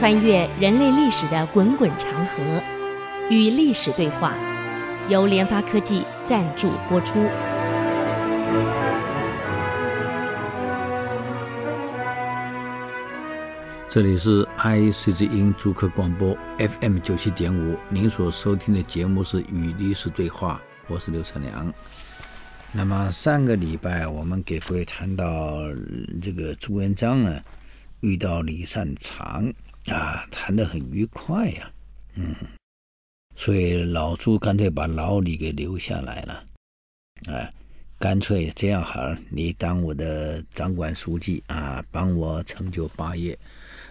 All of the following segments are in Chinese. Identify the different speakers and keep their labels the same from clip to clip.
Speaker 1: 穿越人类历史的滚滚长河，与历史对话，由联发科技赞助播出。
Speaker 2: 这里是 IC 之音竹科广播 FM 九七点五，您所收听的节目是《与历史对话》，我是刘成良。那么上个礼拜我们给各位谈到这个朱元璋呢，遇到李善长啊，谈得很愉快呀，嗯，所以老朱干脆把老李给留下来了，啊，干脆这样好了，你当我的掌管书记啊，帮我成就霸业。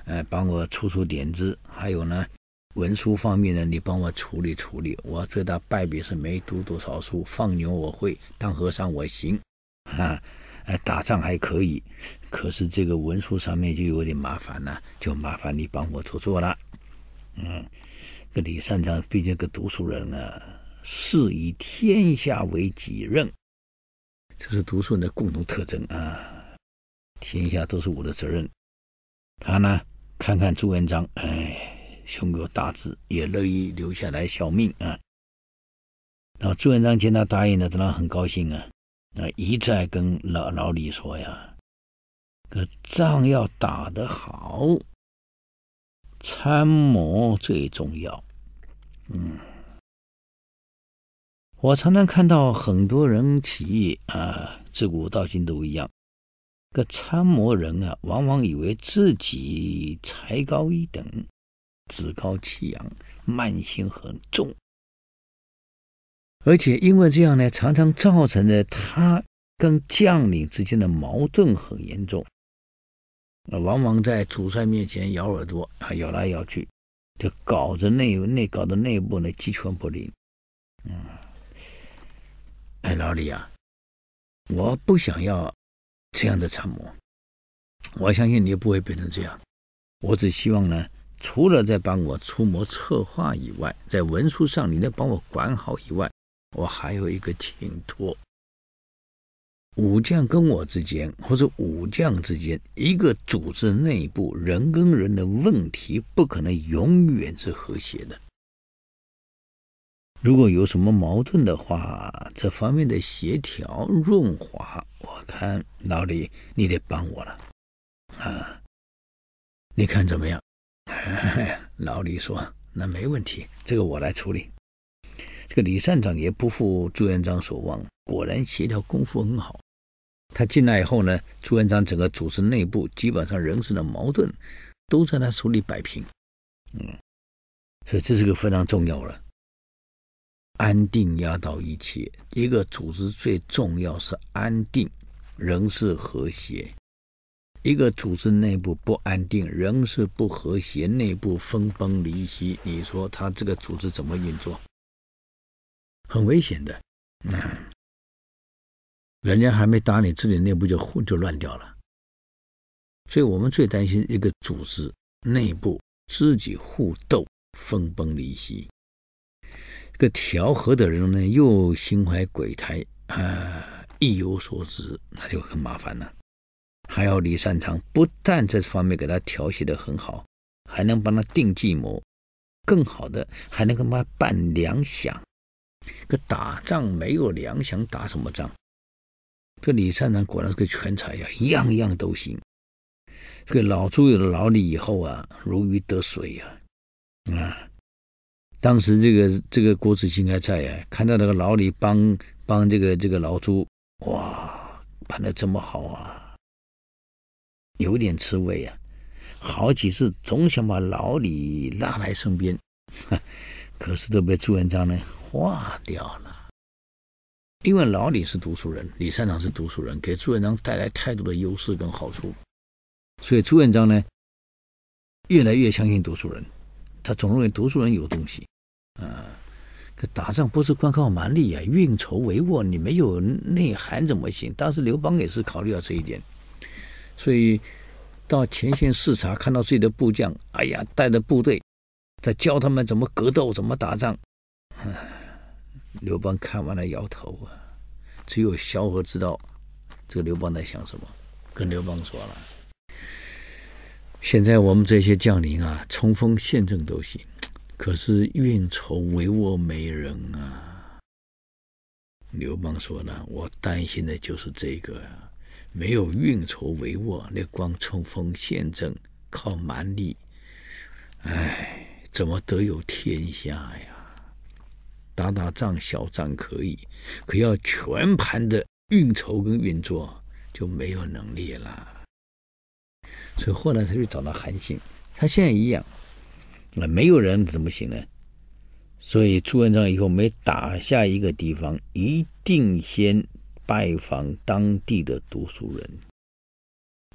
Speaker 2: 哎，帮我出出点子，还有呢，文书方面呢，你帮我处理处理。我最大败笔是没读多少书，放牛我会，当和尚我行，啊，哎，打仗还可以，可是这个文书上面就有点麻烦了，就麻烦你帮我做做了。嗯，这李善长毕竟个读书人啊，是以天下为己任，这是读书人的共同特征啊，天下都是我的责任。他呢？看看朱元璋，哎，胸有大志，也乐意留下来效命啊。然后朱元璋见他答应了，当然很高兴啊。啊，一再跟老老李说呀：“这仗要打得好，参谋最重要。”嗯，我常常看到很多人起义啊，自古到今都一样。个参谋人啊，往往以为自己才高一等，趾高气扬，慢性很重，而且因为这样呢，常常造成了他跟将领之间的矛盾很严重。往往在主帅面前咬耳朵啊，咬来咬去，就搞着内内搞的内部呢鸡犬不宁。嗯，哎，老李啊，我不想要。这样的参谋，我相信你也不会变成这样。我只希望呢，除了在帮我出谋策划以外，在文书上你能帮我管好以外，我还有一个请托：武将跟我之间，或者武将之间，一个组织内部人跟人的问题，不可能永远是和谐的。如果有什么矛盾的话，这方面的协调润滑，我看老李你得帮我了，啊，你看怎么样？哎，老李说那没问题，这个我来处理。这个李善长也不负朱元璋所望，果然协调功夫很好。他进来以后呢，朱元璋整个组织内部基本上人事的矛盾都在他手里摆平，嗯，所以这是个非常重要了。安定压倒一切，一个组织最重要是安定，人事和谐。一个组织内部不安定，人事不和谐，内部分崩离析，你说他这个组织怎么运作？很危险的。嗯，人家还没打你，自己内部就混就乱掉了。所以我们最担心一个组织内部自己互斗，分崩离析。这个调和的人呢，又心怀鬼胎啊，意有所指，那就很麻烦了。还要李善长不但这方面给他调戏的很好，还能帮他定计谋，更好的还能跟他办粮饷。这打仗没有粮饗，打什么仗？这李善长果然是个全才呀，样样都行。这个老朱有了老李以后啊，如鱼得水呀，啊。当时这个这个郭子兴还在呀，看到那个老李帮帮这个这个老朱，哇，办得这么好啊，有点吃味啊，好几次总想把老李拉来身边，可是都被朱元璋呢化掉了，因为老李是读书人，李善长是读书人，给朱元璋带来太多的优势跟好处，所以朱元璋呢越来越相信读书人。他总认为读书人有东西，啊，可打仗不是光靠蛮力啊，运筹帷幄，你没有内涵怎么行？当时刘邦也是考虑到这一点，所以到前线视察，看到自己的部将，哎呀，带着部队在教他们怎么格斗，怎么打仗。刘邦看完了摇头啊，只有萧何知道这个刘邦在想什么，跟刘邦说了。现在我们这些将领啊，冲锋陷阵都行，可是运筹帷幄没人啊。刘邦说呢，我担心的就是这个啊，没有运筹帷幄，那光冲锋陷阵，靠蛮力，哎，怎么得有天下呀？打打仗小仗可以，可要全盘的运筹跟运作就没有能力了。所以后来他就找到韩信，他现在一样，啊，没有人怎么行呢？所以朱元璋以后每打下一个地方，一定先拜访当地的读书人，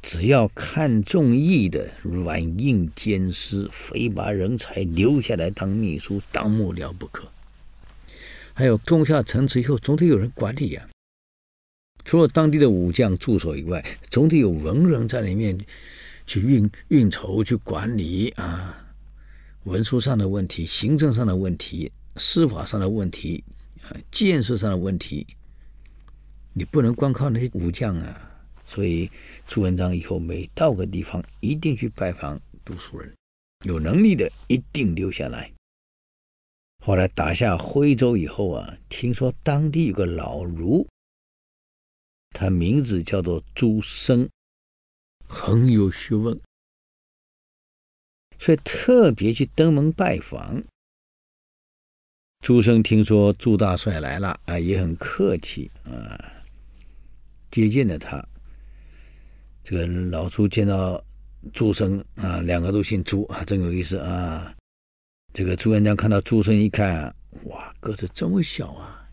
Speaker 2: 只要看中意的软硬兼施，非把人才留下来当秘书、当幕僚不可。还有攻下城池以后，总得有人管理呀、除了当地的武将驻守以外，总得有文人在里面去运运筹、去管理啊，文书上的问题、行政上的问题、司法上的问题、啊，建设上的问题，你不能光靠那些武将啊。所以朱元璋以后每到个地方，一定去拜访读书人，有能力的一定留下来。后来打下徽州以后啊，听说当地有个老儒，他名字叫做朱生，很有学问，所以特别去登门拜访。朱生听说朱大帅来了啊，也很客气啊，接见了他。这个老朱见到朱生啊，两个都姓朱啊，真有意思啊。这个朱元璋看到朱生一看，哇，个子这么小啊，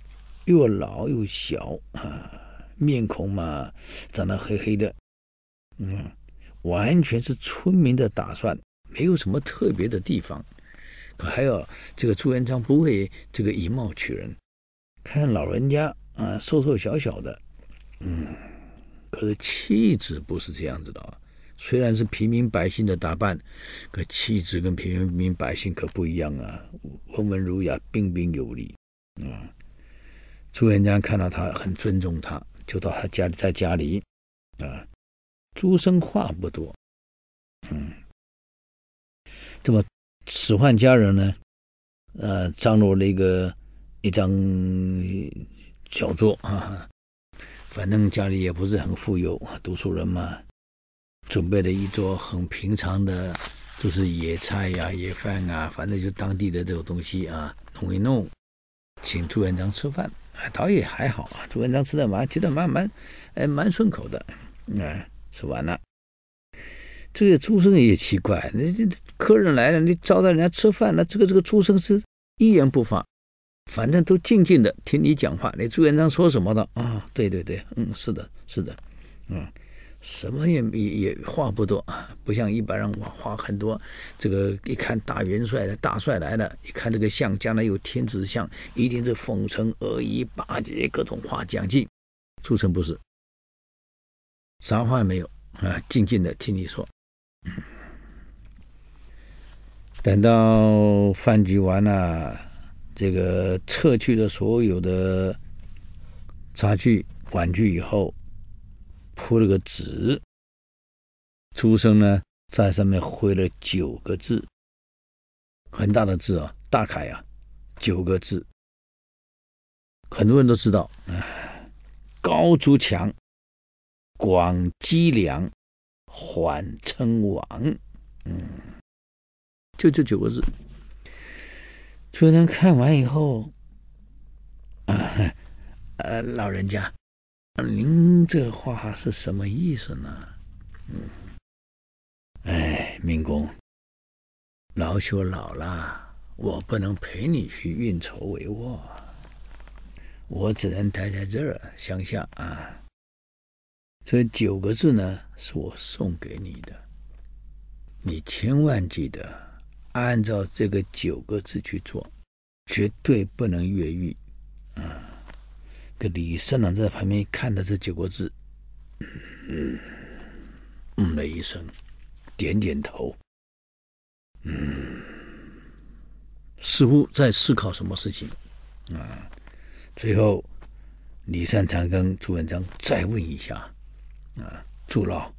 Speaker 2: 又老又小啊，面孔嘛长得黑黑的，嗯，完全是村民的打算，没有什么特别的地方。可还有这个朱元璋不会这个以貌取人，看老人家啊，瘦瘦小小的，嗯，可是气质不是这样子的啊。虽然是平民百姓的打扮，可气质跟平民百姓可不一样啊，温文儒雅，彬彬有礼啊。朱元璋看到他很尊重他，就到他家里，在家里啊。朱生话不多，嗯，这么使唤家人呢，呃，张罗了一个一张小桌啊，反正家里也不是很富有，读书人嘛。准备了一桌很平常的，就是野菜呀、野饭啊，反正就当地的这种东西啊，弄一弄，请朱元璋吃饭，啊，倒也还好啊。朱元璋吃的蛮，觉得蛮蛮，哎，蛮顺口的，啊，吃完了。这个朱生也奇怪，你这客人来了，你招待人家吃饭，那这个这个朱生是一言不发，反正都静静的听你讲话。你朱元璋说什么的啊？对对对，嗯，是的，是的，嗯。什么也也也话不多啊，不像一般人话话很多。这个一看大元帅的大帅来了，一看这个相将来有天子相，一定是奉承阿谀巴结各种话讲尽。朱生不是，啥话也没有啊，静静的听你说。等到饭局完了，这个撤去了所有的茶具碗具以后。铺了个纸，朱生呢在上面挥了九个字，很大的字啊，大楷啊，九个字，很多人都知道，高筑墙，广积粮，缓称王，嗯，就这九个字。朱生看完以后，啊，呃，老人家。您这话是什么意思呢？嗯，哎，明公，老朽老了，我不能陪你去运筹帷幄，我只能待在这儿乡下啊。这九个字呢，是我送给你的，你千万记得按照这个九个字去做，绝对不能越狱啊。这李善长在旁边看着这九个字，嗯，了一声，点点头，嗯，似乎在思考什么事情啊。最后，李善长跟朱元璋再问一下啊，朱老，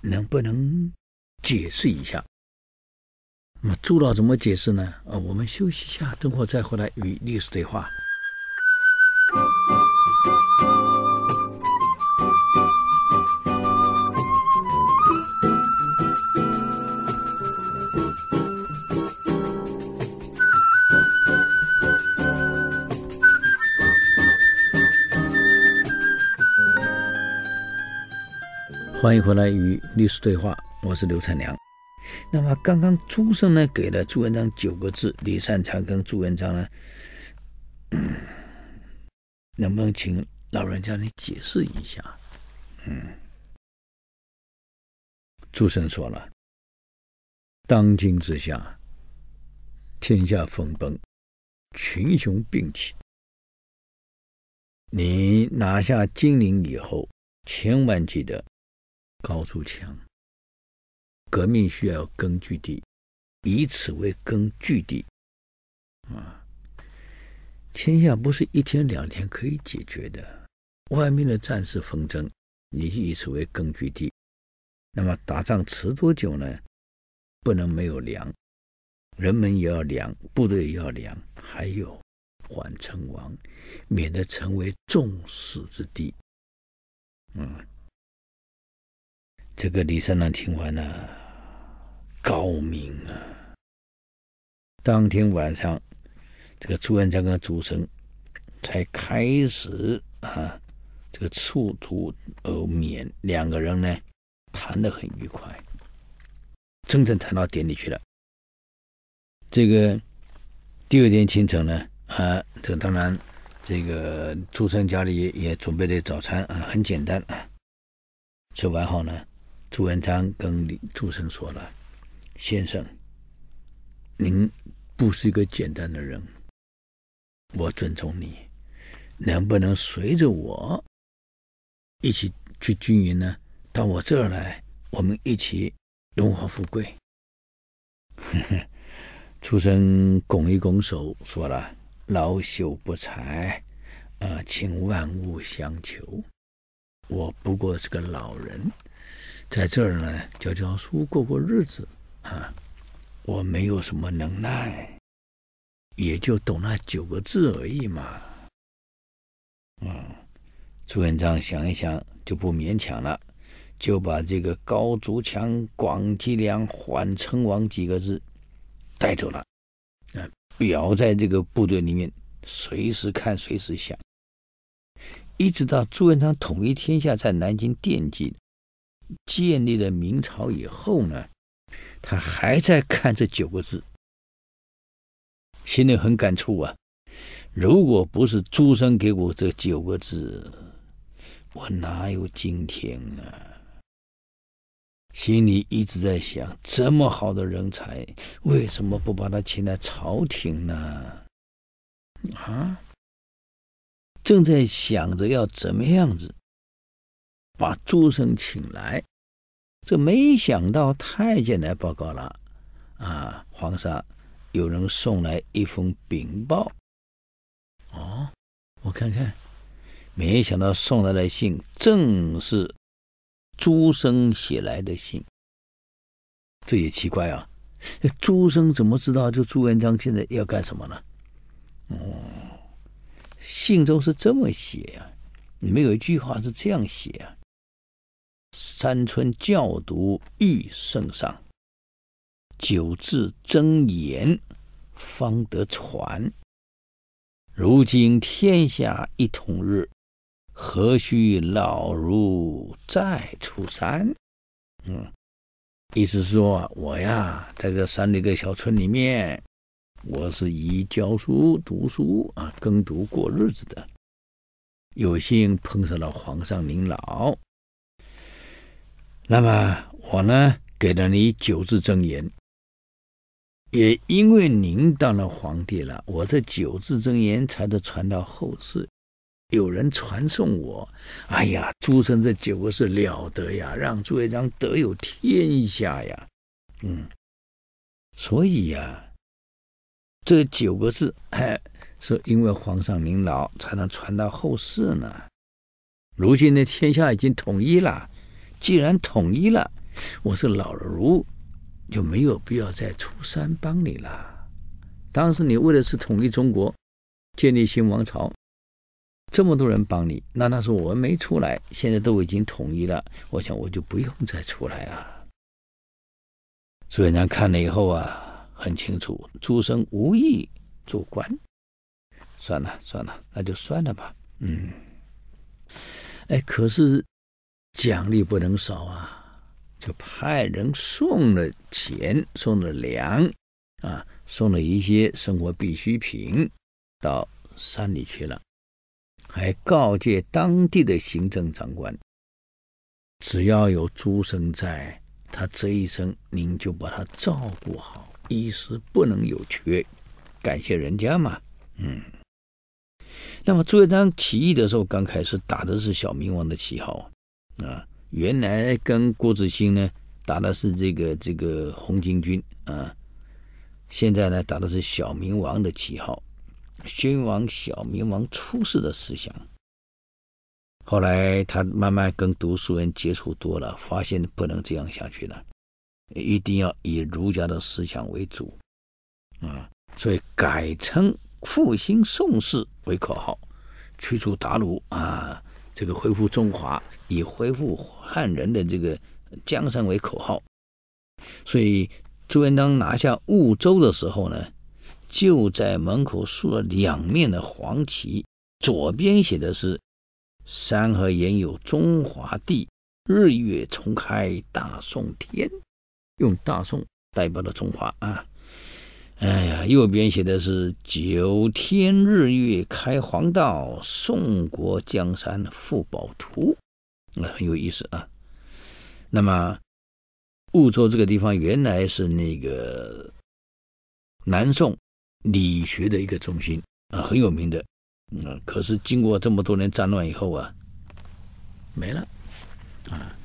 Speaker 2: 能不能解释一下。那么朱老怎么解释呢？啊，我们休息一下，等会再回来与历史对话。欢迎回来与历史对话，我是刘灿良。那么刚刚朱生呢给了朱元璋九个字，李善长跟朱元璋呢，嗯，能不能请老人家你解释一下？嗯，朱生说了，当今之下，天下分崩，群雄并起。你拿下金陵以后，千万记得。高筑墙，革命需要根据地，以此为根据地，啊，天下不是一天两天可以解决的。外面的战事纷争，你以此为根据地，那么打仗持多久呢？不能没有粮，人们也要粮，部队也要粮，还有缓称王，免得成为众矢之的。嗯。这个李三郎听完了，高明啊！当天晚上，这个朱元璋跟朱生才开始啊，这个触途而眠，两个人呢谈得很愉快，真正谈到点里去了。这个第二天清晨呢，啊，这个当然，这个朱生家里也，准备的早餐啊，很简单啊，吃完后呢。朱元璋跟李朱生说了：“先生，您不是一个简单的人，我尊重你，能不能随着我一起去军营呢？到我这儿来，我们一起荣华富贵。”呵呵，朱生拱一拱手，说了：“老朽不才，啊，请万物相求。我不过是个老人。”在这儿呢，教教书，过过日子啊！我没有什么能耐，也就懂那九个字而已嘛。嗯，朱元璋想一想，就不勉强了，就把这个“高筑墙，广积粮，缓称王”几个字带走了，啊，裱在这个部队里面，随时看，随时想，一直到朱元璋统一天下，在南京奠基。建立了明朝以后呢，他还在看这九个字，心里很感触啊。如果不是朱生给我这九个字，我哪有今天啊？心里一直在想，这么好的人才，为什么不把他请来朝廷呢？啊，正在想着要怎么样子。把朱生请来，这没想到太监来报告了，啊，皇上，有人送来一封禀报。哦，我看看，没想到送来的信正是朱生写来的信，这也奇怪啊，朱生怎么知道？就朱元璋现在要干什么呢？哦，信中是这么写呀，里面有一句话是这样写啊。山村教读欲圣上，九字真言方得传。如今天下一统日，何须老儒再出山？嗯，意思是说我呀，在这山里的小村里面，我是以教书、读书啊，耕读过日子的。有幸碰上了皇上您老。那么我呢，给了你九字真言，也因为您当了皇帝了，我这九字真言才得传到后世，有人传颂我。哎呀，朱生这九个字了得呀，让朱元璋得有天下呀。嗯，所以呀，这九个字，哎，是因为皇上您老才能传到后世呢。如今的天下已经统一了。既然统一了，我是老儒，就没有必要再出山帮你了。当时你为的是统一中国，建立新王朝，这么多人帮你，那那时候我们没出来，现在都已经统一了，我想我就不用再出来了。朱元璋看了以后啊，很清楚，诸生无意做官，算了算了，那就算了吧。嗯，哎，可是奖励不能少啊，就派人送了钱，送了粮，啊，送了一些生活必需品到山里去了，还告诫当地的行政长官，只要有诸生在。他这一生，您就把他照顾好，衣食不能有缺，感谢人家嘛。嗯，那么朱元璋起义的时候，刚开始打的是小明王的旗号啊，原来跟郭子兴呢打的是这个这个红巾军啊，现在呢打的是小明王的旗号，宣王小明王出世的思想。后来他慢慢跟读书人接触多了，发现不能这样下去了，一定要以儒家的思想为主，啊，所以改称复兴宋氏为口号，驱除鞑虏啊，这个恢复中华，以恢复汉人的这个江山为口号。所以朱元璋拿下婺州的时候呢，就在门口竖了两面的黄旗，左边写的是。山河沿有中华地，日月重开大宋天，用大宋代表了中华啊！哎呀，右边写的是九天日月开黄道，宋国江山复宝图，那很有意思啊。那么婺州这个地方原来是那个南宋理学的一个中心啊，很有名的。嗯，可是经过这么多年战乱以后啊，没了啊，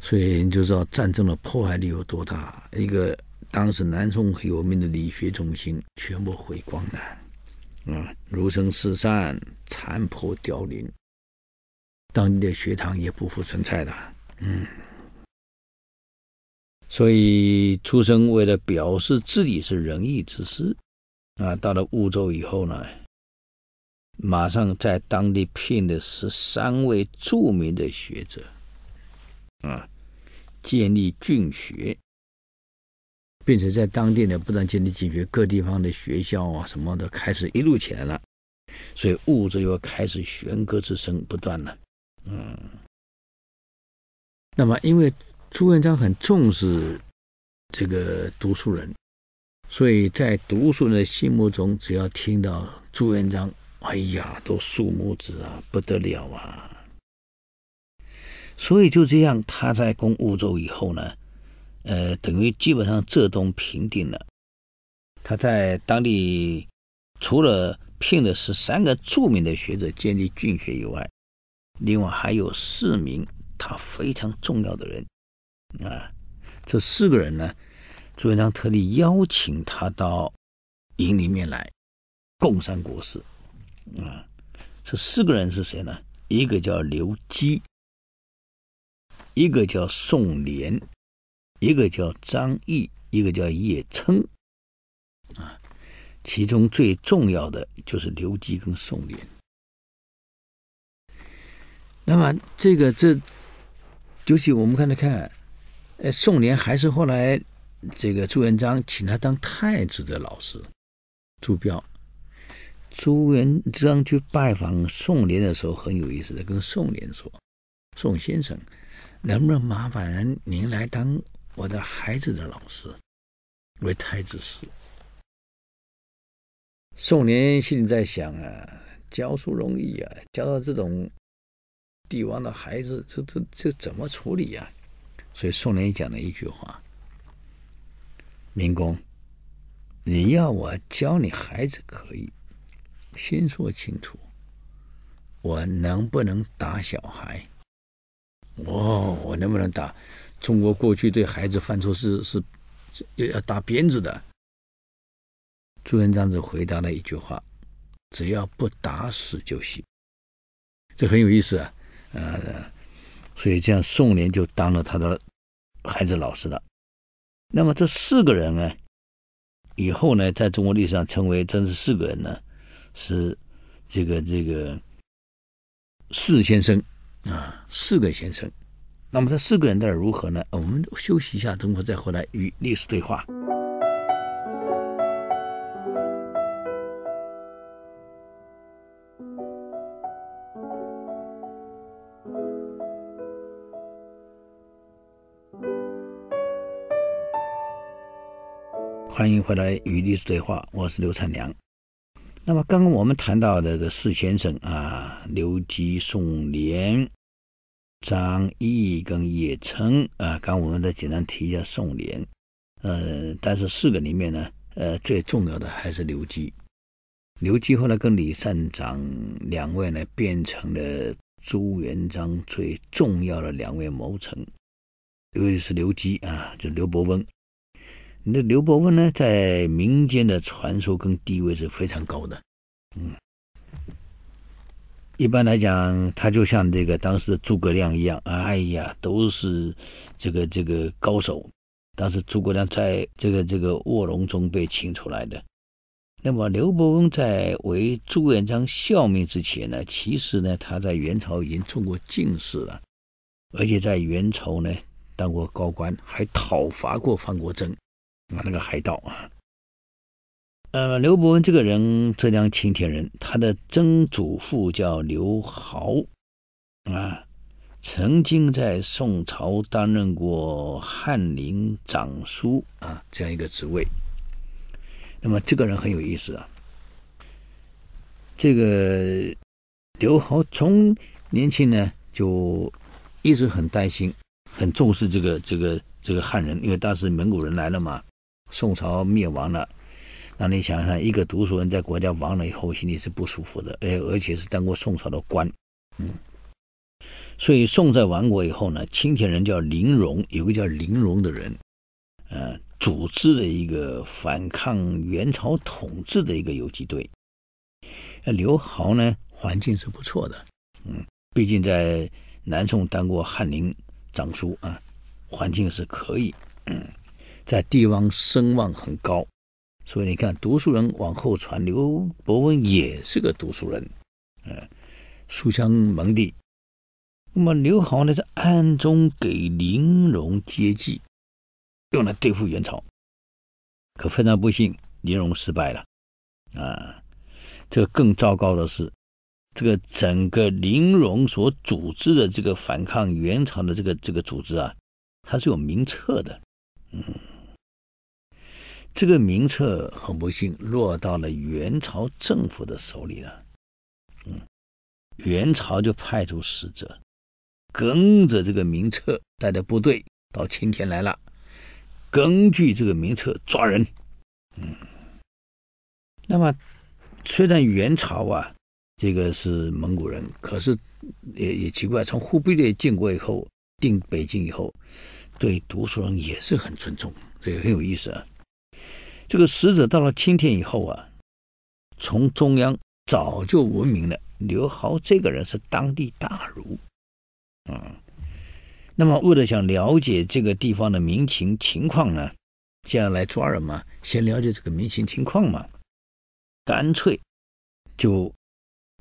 Speaker 2: 所以你就知道战争的破坏力有多大。一个当时南宋有名的理学中心全部毁光了，啊，儒生四散，残破凋零，当地的学堂也不复存在了。嗯，所以出生为了表示自己是仁义之师，啊，到了婺州以后呢。马上在当地聘的十三位著名的学者，啊，建立郡学，并且在当地呢，不断建立郡学，各地方的学校啊什么的开始一路起来了，所以婺州又开始弦歌之声不断了。嗯，那么因为朱元璋很重视这个读书人，所以在读书人的心目中，只要听到朱元璋。哎呀，都竖拇指啊，不得了啊！所以就这样，他在攻婺州以后呢，呃，等于基本上浙东平定了。他在当地除了聘了十三个著名的学者建立郡学以外，另外还有四名他非常重要的人啊。这四个人呢，朱元璋特地邀请他到营里面来共商国事。啊，这四个人是谁呢？一个叫刘基，一个叫宋濂，一个叫张毅，一个叫叶琛。啊，其中最重要的就是刘基跟宋濂。那么这个这，尤其我们看来看，呃，宋濂还是后来这个朱元璋请他当太子的老师，朱标。朱元璋去拜访宋濂的时候很有意思的，跟宋濂说：“宋先生，能不能麻烦您来当我的孩子的老师，为太子师？”宋濂心里在想啊，教书容易啊，教到这种帝王的孩子，这这这怎么处理呀？所以宋濂讲了一句话：“明公，你要我教你孩子可以。”先说清楚，我能不能打小孩？哦，我能不能打？中国过去对孩子犯错是是要要打鞭子的。朱元璋只回答了一句话：“只要不打死就行。”这很有意思啊，呃，所以这样宋濂就当了他的孩子老师了。那么这四个人呢，以后呢，在中国历史上称为真是四个人呢，是这个这个四先生啊，四个先生。那么这四个人到底如何呢？我们休息一下，等会再回来与历史对话。欢迎回来与历史对话，我是刘灿良。那么刚刚我们谈到的这个四先生啊，刘基、宋濂、张毅跟叶成啊，刚我们再简单提一下宋濂。呃，但是四个里面呢，呃，最重要的还是刘基。刘基后来跟李善长两位呢，变成了朱元璋最重要的两位谋臣。尤其是刘基啊，就刘伯温。那刘伯温呢，在民间的传说跟地位是非常高的。嗯，一般来讲，他就像这个当时的诸葛亮一样，哎呀，都是这个这个高手。当时诸葛亮在这个这个卧龙中被请出来的。那么刘伯温在为朱元璋效命之前呢，其实呢，他在元朝已经中过进士了，而且在元朝呢当过高官，还讨伐过方国珍。啊，那个海盗啊，呃，刘伯温这个人，浙江青田人，他的曾祖父叫刘豪，啊，曾经在宋朝担任过翰林掌书啊这样一个职位。那么这个人很有意思啊，这个刘豪从年轻呢就一直很担心，很重视这个这个这个汉人，因为当时蒙古人来了嘛。宋朝灭亡了，那你想想，一个读书人在国家亡了以后，心里是不舒服的，而而且是当过宋朝的官，嗯，所以宋在亡国以后呢，清田人叫林荣，有个叫林荣的人，呃，组织了一个反抗元朝统治的一个游击队。那刘豪呢，环境是不错的，嗯，毕竟在南宋当过翰林掌书啊，环境是可以，嗯。在地方声望很高，所以你看，读书人往后传，刘伯温也是个读书人，嗯，书香门第。那么刘豪呢，是暗中给林荣接济，用来对付元朝。可非常不幸，林荣失败了。啊，这个更糟糕的是，这个整个林荣所组织的这个反抗元朝的这个这个组织啊，它是有名册的，嗯。这个名册很不幸落到了元朝政府的手里了，嗯，元朝就派出使者，跟着这个名册带着部队到青田来了，根据这个名册抓人，嗯，那么虽然元朝啊，这个是蒙古人，可是也也奇怪，从忽必烈建国以后，定北京以后，对读书人也是很尊重，这个很有意思啊。这个使者到了青田以后啊，从中央早就闻名了，刘豪这个人是当地大儒，嗯，那么为了想了解这个地方的民情情况呢，现在来抓人嘛，先了解这个民情情况嘛，干脆就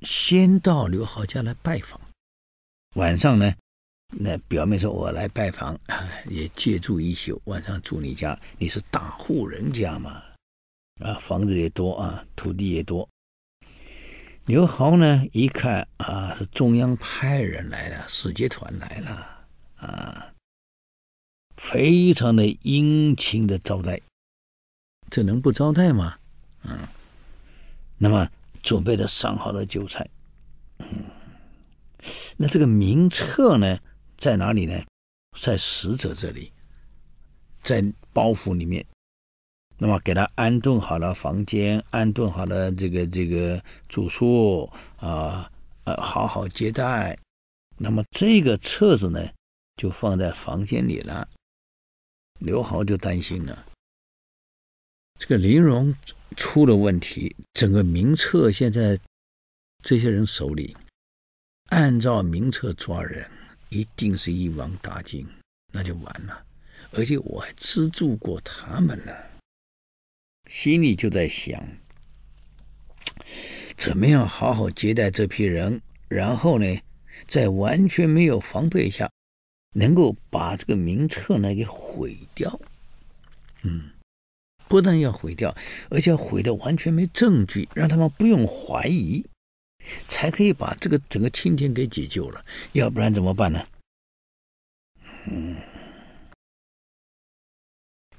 Speaker 2: 先到刘豪家来拜访，晚上呢。那表面说我来拜访，也借住一宿，晚上住你家。你是大户人家嘛，啊，房子也多啊，土地也多。刘豪呢，一看啊，是中央派人来了，使节团来了啊，非常的殷勤的招待，这能不招待吗？嗯，那么准备了上好的酒菜，嗯，那这个名册呢？在哪里呢？在使者这里，在包袱里面。那么给他安顿好了房间，安顿好了这个这个住宿啊，呃，好好接待。那么这个册子呢，就放在房间里了。刘豪就担心了，这个林荣出了问题，整个名册现在这些人手里，按照名册抓人。一定是一网打尽，那就完了。而且我还资助过他们呢。心里就在想，怎么样好好接待这批人，然后呢，在完全没有防备下，能够把这个名册呢给毁掉。嗯，不但要毁掉，而且要毁的完全没证据，让他们不用怀疑。才可以把这个整个青天给解救了，要不然怎么办呢？嗯，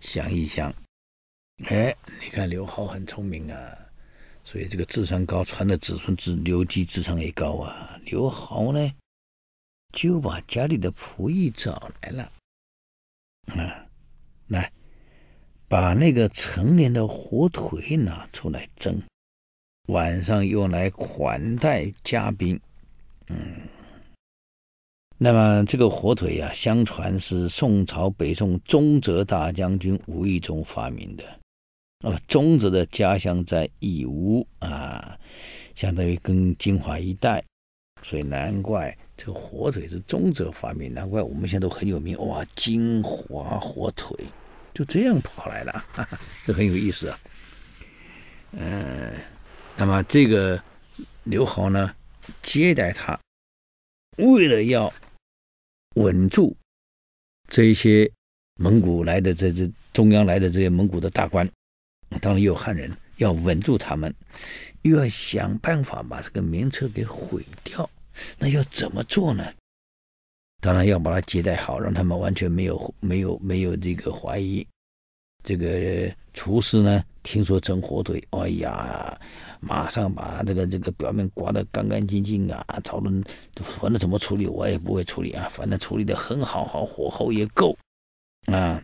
Speaker 2: 想一想，哎，你看刘豪很聪明啊，所以这个智商高，传的子孙智刘基智商也高啊。刘豪呢，就把家里的仆役找来了，啊，来，把那个成年的火腿拿出来蒸。晚上用来款待嘉宾，嗯，那么这个火腿呀、啊，相传是宋朝北宋宗泽大将军无意中发明的。那么宗泽的家乡在义乌啊，相当于跟金华一带，所以难怪这个火腿是宗泽发明。难怪我们现在都很有名哇，金华火腿就这样跑来了，哈哈，这很有意思啊，嗯。那么这个刘豪呢，接待他，为了要稳住这些蒙古来的这这中央来的这些蒙古的大官，当然也有汉人，要稳住他们，又要想办法把这个名册给毁掉。那要怎么做呢？当然要把他接待好，让他们完全没有没有没有这个怀疑。这个厨师呢，听说蒸火腿，哎呀！马上把这个这个表面刮得干干净净啊！讨论，反正怎么处理我也不会处理啊，反正处理得很好，好火候也够啊。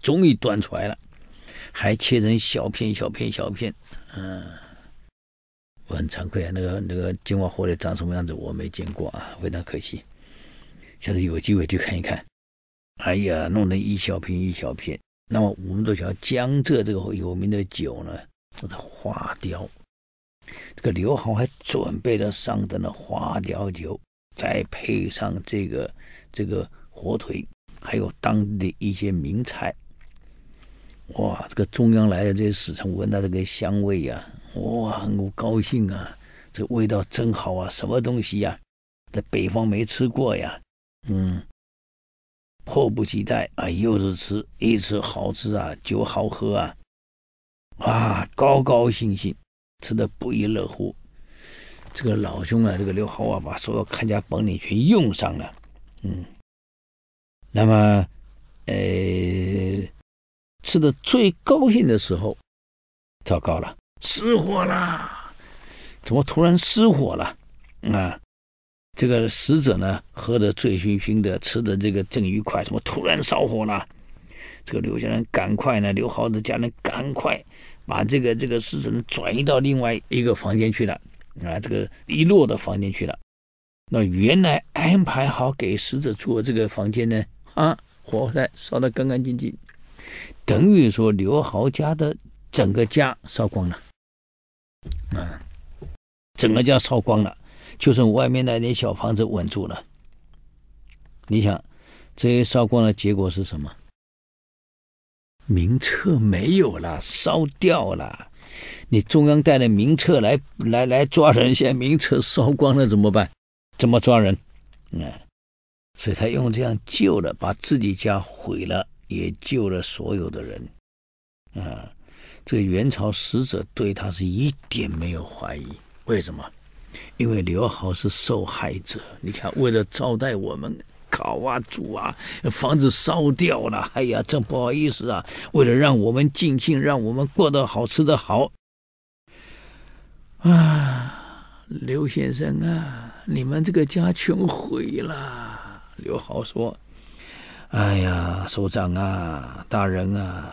Speaker 2: 终于端出来了，还切成小片小片小片。嗯、我很惭愧啊，那个那个金华火腿长什么样子我没见过啊，非常可惜。下次有机会去看一看。哎呀，弄得一小片一小片。那么我们都晓得江浙这个有名的酒呢。这是花雕，这个刘豪还准备了上等的花雕酒，再配上这个这个火腿，还有当地的一些名菜。哇，这个中央来的这些使臣闻到这个香味呀、哇，很高兴啊！这味道真好啊，什么东西呀、在北方没吃过呀，嗯，迫不及待啊，又是吃，一吃好吃啊，酒好喝啊。啊，高高兴兴，吃的不亦乐乎。这个老兄啊，这个刘豪啊，把所有看家本领全用上了。嗯，那么，呃，吃的最高兴的时候，糟糕了，失火了！怎么突然失火了？啊，这个使者呢，喝得醉醺醺的，吃的这个正愉快，怎么突然烧火了？这个刘家人赶快呢，刘豪的家人赶快把这个这个使者转移到另外一个房间去了啊，这个一落的房间去了。那原来安排好给死者住的这个房间呢，啊，火灾烧得干干净净，等于说刘豪家的整个家烧光了啊，整个家烧光了，就剩外面那点小房子稳住了。你想，这些烧光的结果是什么？名册没有了，烧掉了。你中央带的名册来来来抓人，现在名册烧光了怎么办？怎么抓人？嗯，所以他用这样救了，把自己家毁了，也救了所有的人。啊，这个元朝使者对他是一点没有怀疑。为什么？因为刘豪是受害者。你看，为了招待我们。烤啊，煮啊，房子烧掉了，哎呀，真不好意思啊！为了让我们尽兴，让我们过得好，吃的好，啊，刘先生啊，你们这个家全毁了。刘豪说：“哎呀，首长啊，大人啊，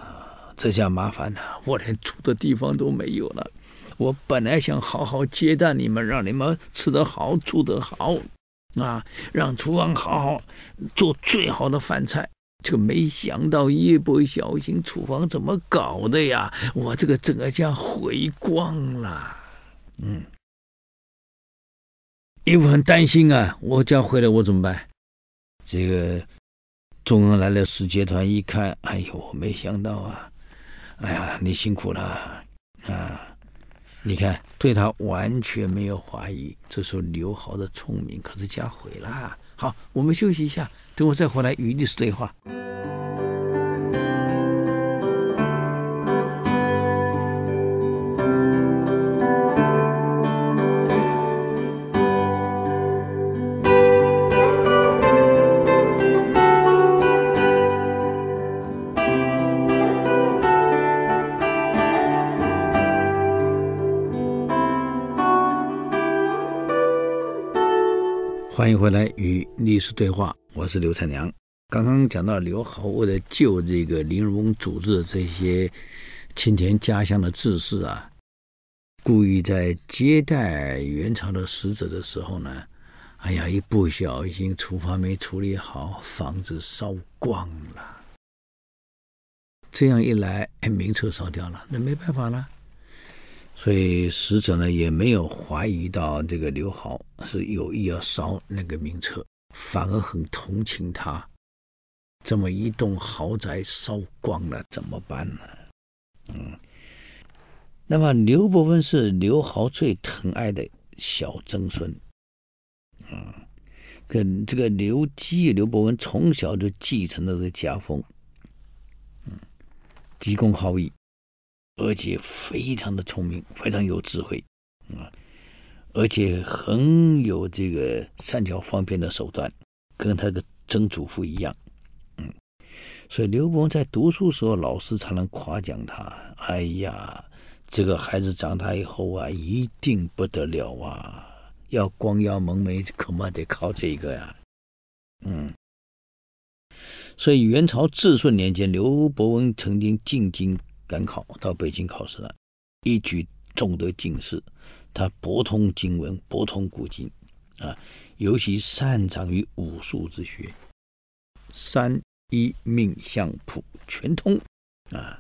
Speaker 2: 这下麻烦了，我连住的地方都没有了。我本来想好好接待你们，让你们吃得好，住得好。”啊，让厨房好好做最好的饭菜。这个没想到一不小心，厨房怎么搞的呀？我这个整个家毁光了。嗯，义父很担心啊，我家毁了我怎么办？这个中央来了使节团一看，哎呦，没想到啊，哎呀，你辛苦了啊！你看，对他完全没有怀疑。这时候刘豪的聪明可是加毁了。好，我们休息一下，等我再回来与律师对话。欢迎回来与历史对话，我是刘才良。刚刚讲到刘豪为了救这个林荣翁组织的这些青田家乡的志士啊，故意在接待元朝的使者的时候呢，哎呀，一不小心厨房没处理好，房子烧光了。这样一来，哎，名册烧掉了，那没办法了。所以使者呢也没有怀疑到这个刘豪是有意要烧那个名册，反而很同情他。这么一栋豪宅烧光了怎么办呢？嗯，那么刘伯温是刘豪最疼爱的小曾孙，嗯，跟这个刘基、刘伯温从小就继承了这个家风，嗯，急功好义。而且非常的聪明，非常有智慧，啊，而且很有这个善巧方便的手段，跟他的曾祖父一样，嗯，所以刘伯温在读书时候，老师常常夸奖他：“哎呀，这个孩子长大以后啊，一定不得了啊！要光耀门楣，恐怕得靠这个呀。”嗯，所以元朝至顺年间，刘伯温曾经进京。赶考到北京考试了，一举中得进士。他博通经文，博通古今，啊，尤其擅长于武术之学，三一命相卜全通，啊，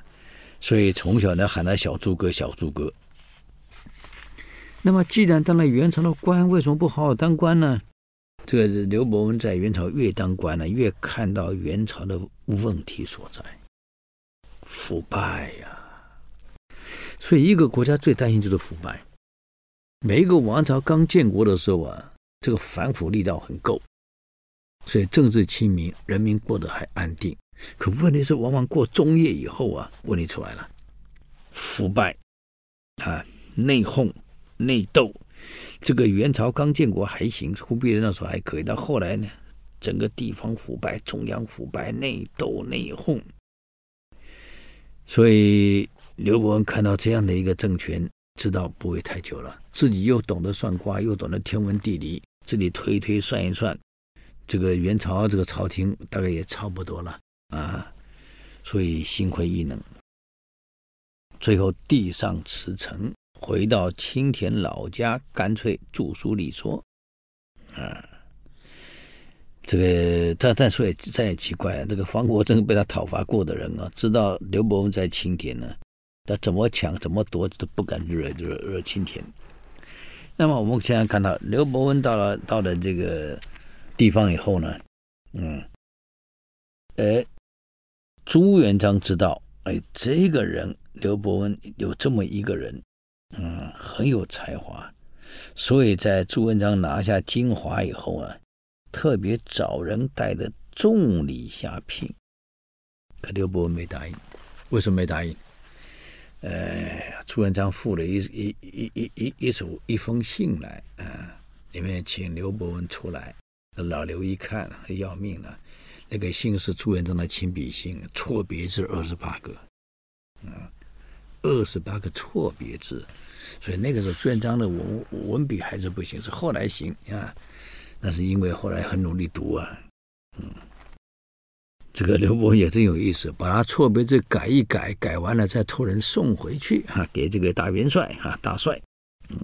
Speaker 2: 所以从小呢喊他小诸葛，小诸葛。那么既然当了元朝的官，为什么不好好当官呢？这个刘伯温在元朝越当官呢，越看到元朝的问题所在。腐败呀、所以一个国家最担心就是腐败。每一个王朝刚建国的时候啊，这个反腐力道很够，所以政治清明，人民过得还安定。可问题是，往往过中叶以后啊，问题出来了，腐败啊，内讧、内斗。这个元朝刚建国还行，忽必烈那时候还可以，到后来呢，整个地方腐败，中央腐败，内斗、内讧。所以刘伯温看到这样的一个政权，知道不会太久了。自己又懂得算卦，又懂得天文地理，自己推一推算一算，这个元朝这个朝廷大概也差不多了啊。所以心灰意冷，最后递上辞呈，回到青田老家，干脆著书立说啊。这个但但说也再也奇怪，这个方国珍被他讨伐过的人啊，知道刘伯温在青田呢，他怎么抢怎么夺都不敢惹惹惹青田。那么我们现在看到刘伯温到了到了这个地方以后呢，嗯，哎，朱元璋知道，哎，这个人刘伯温有这么一个人，嗯，很有才华，所以在朱元璋拿下金华以后啊。特别找人带的重礼下聘，可刘伯温没答应。为什么没答应？呃，朱元璋附了一一一一一一组一封信来啊，里面请刘伯温出来。老刘一看要命了，那个信是朱元璋的亲笔信，错别字二十八个，啊，二十八个错别字，所以那个时候朱元璋的文文笔还是不行，是后来行啊。那是因为后来很努力读啊，嗯，这个刘伯温也真有意思，把他错别字改一改，改完了再托人送回去哈，给这个大元帅哈大帅，嗯，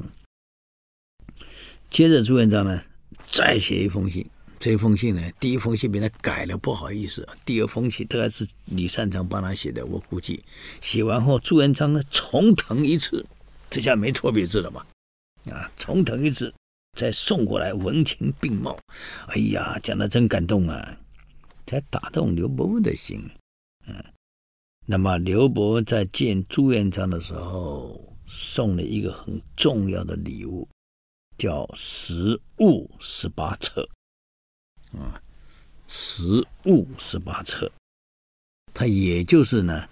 Speaker 2: 接着朱元璋呢再写一封信，这封信呢第一封信被他改了，不好意思，第二封信大概是李善长帮他写的，我估计写完后朱元璋呢重謄一次，这下没错别字了嘛，啊，重謄一次。再送过来，文情并茂，哎呀，讲的真感动啊！才打动刘伯温的心。嗯，那么刘伯温在见朱元璋的时候，送了一个很重要的礼物，叫食物十八册。啊，食物十八册，他也就是呢。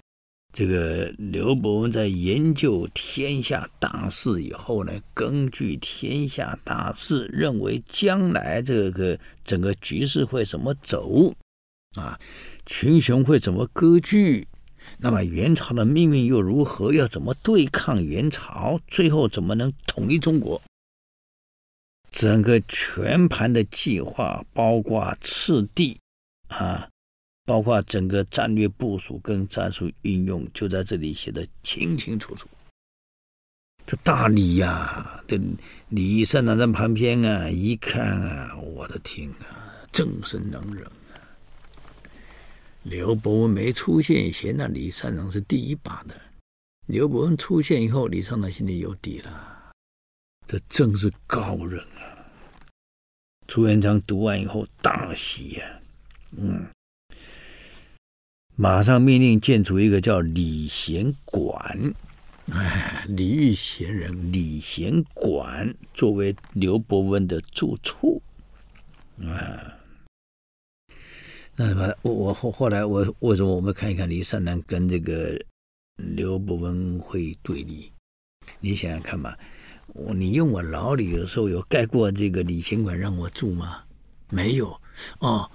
Speaker 2: 这个刘伯温在研究天下大势以后呢，根据天下大势，认为将来这个整个局势会怎么走，啊，群雄会怎么割据，那么元朝的命运又如何？要怎么对抗元朝？最后怎么能统一中国？整个全盘的计划，包括次第，啊。包括整个战略部署跟战术运用，就在这里写的清清楚楚。这大礼呀、这李善长在旁边啊，一看啊，我的天啊，正是能人啊！刘伯温没出现前，那李善长是第一把的；刘伯温出现以后，李善长心里有底了。这正是高人啊！朱元璋读完以后大喜呀、嗯。马上命令建筑一个叫礼贤馆，哎，礼遇贤人，礼贤馆作为刘伯温的住处，啊，那什么，我我后后来我为什么我们看一看李善南跟这个刘伯温会对立？你想想看吧，我你用我老李的时候有盖过这个礼贤馆让我住吗？没有哦。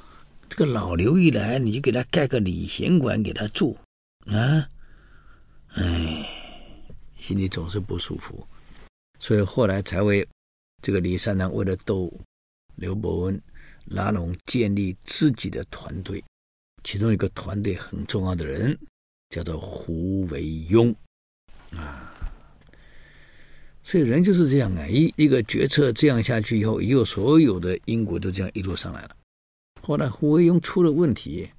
Speaker 2: 这个老刘一来，你就给他盖个礼贤馆给他住，啊，哎，心里总是不舒服，所以后来才为这个李善长为了逗刘伯温，拉拢建立自己的团队，其中一个团队很重要的人叫做胡惟庸，啊，所以人就是这样啊，一一个决策这样下去以后，以后所有的因果都这样一路上来了。后来胡惟庸出了问题，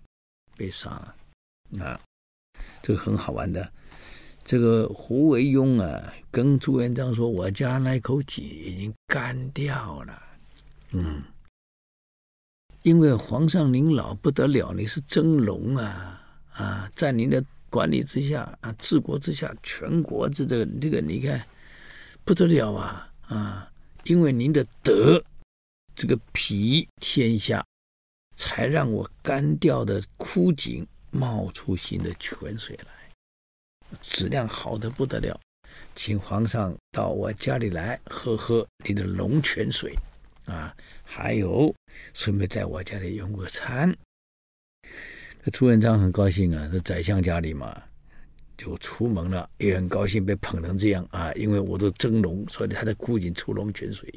Speaker 2: 被杀了。啊，这个很好玩的。这个胡惟庸啊，跟朱元璋说：“我家那口井已经干掉了。”嗯，因为皇上您老不得了，你是真龙啊啊，在您的管理之下啊，治国之下，全国这这个这个你看不得了啊啊！因为您的德，这个庇天下。才让我干掉的枯井冒出新的泉水来，质量好的不得了，请皇上到我家里来喝喝你的龙泉水，啊，还有顺便在我家里用个餐。这朱元璋很高兴啊，这宰相家里嘛，就出门了，也很高兴被捧成这样啊，因为我都蒸龙，所以他的枯井出龙泉水，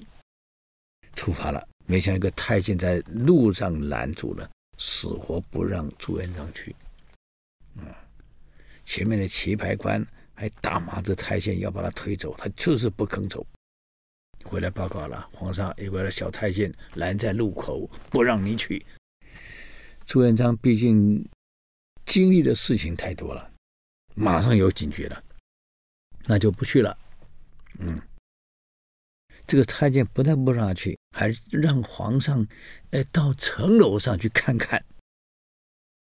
Speaker 2: 出发了。没想到一个太监在路上拦住了，死活不让朱元璋去。嗯，前面的棋牌官还大骂这太监要把他推走，他就是不肯走。回来报告了，皇上有个小太监拦在路口，不让你去。朱元璋毕竟经历的事情太多了，马上有警觉了，那就不去了。嗯。这个太监不但不让去，还让皇上，哎，到城楼上去看看。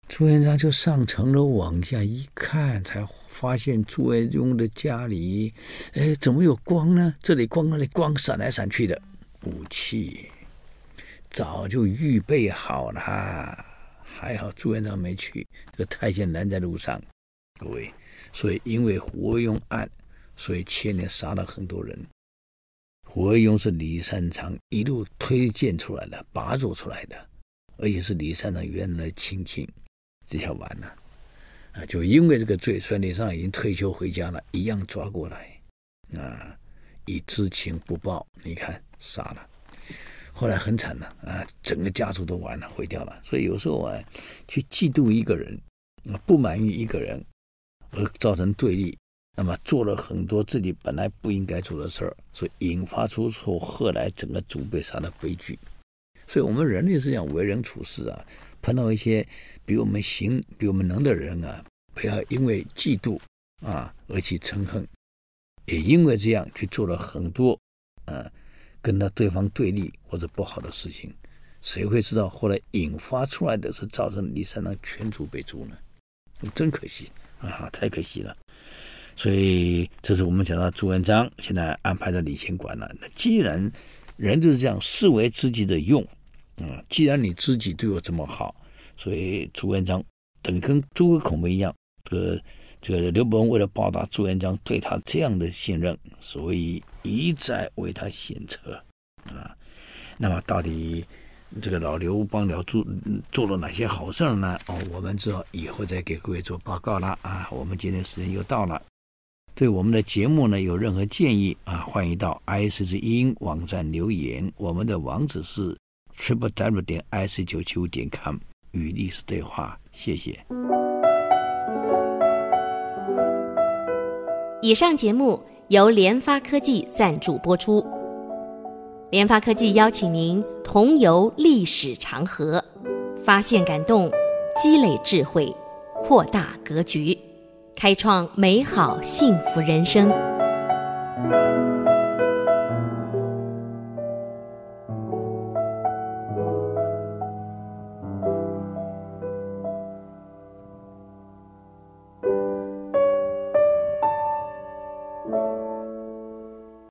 Speaker 2: 朱元璋就上城楼往下一看，才发现朱元璋的家里，哎，怎么有光呢？这里光，那里光，闪来闪去的武器，早就预备好了。还好朱元璋没去，这个太监拦在路上。各位，所以因为胡惟庸案，所以前年杀了很多人。胡惟庸是李善长一路推荐出来的，拔擢出来的，而且是李善长原来的亲戚，这下完了啊！就因为这个罪，孙李善长已经退休回家了，一样抓过来啊，以知情不报，你看杀了，后来很惨了啊，整个家族都完了，毁掉了。所以有时候啊，去嫉妒一个人，啊，不满意一个人，而造成对立。那么做了很多自己本来不应该做的事儿，所以引发出后后来整个族被杀的悲剧。所以，我们人类是这样为人处事啊，碰到一些比我们行、比我们能的人啊，不要因为嫉妒啊而去嗔恨，也因为这样去做了很多啊跟他对方对立或者不好的事情。谁会知道后来引发出来的是造成李三郎全族被诛呢？真可惜啊，太可惜了。所以这是我们讲到朱元璋现在安排的李贤馆了。那既然人就是这样，视为知己的用，啊，既然你知己对我这么好，所以朱元璋等跟诸葛孔明一样，这个这个刘伯温为了报答朱元璋对他这样的信任，所以一再为他献策啊。那么到底这个老刘帮了朱做了哪些好事呢？哦，我们知道以后再给各位做报告了啊。我们今天时间又到了。对我们的节目呢，有任何建议啊，欢迎到 IC 之音网站留言。我们的网址是 triple w 点 ic 九七五点 com，与历史对话。谢谢。
Speaker 1: 以上节目由联发科技赞助播出。联发科技邀请您同游历史长河，发现感动，积累智慧，扩大格局。开创美好幸福人生。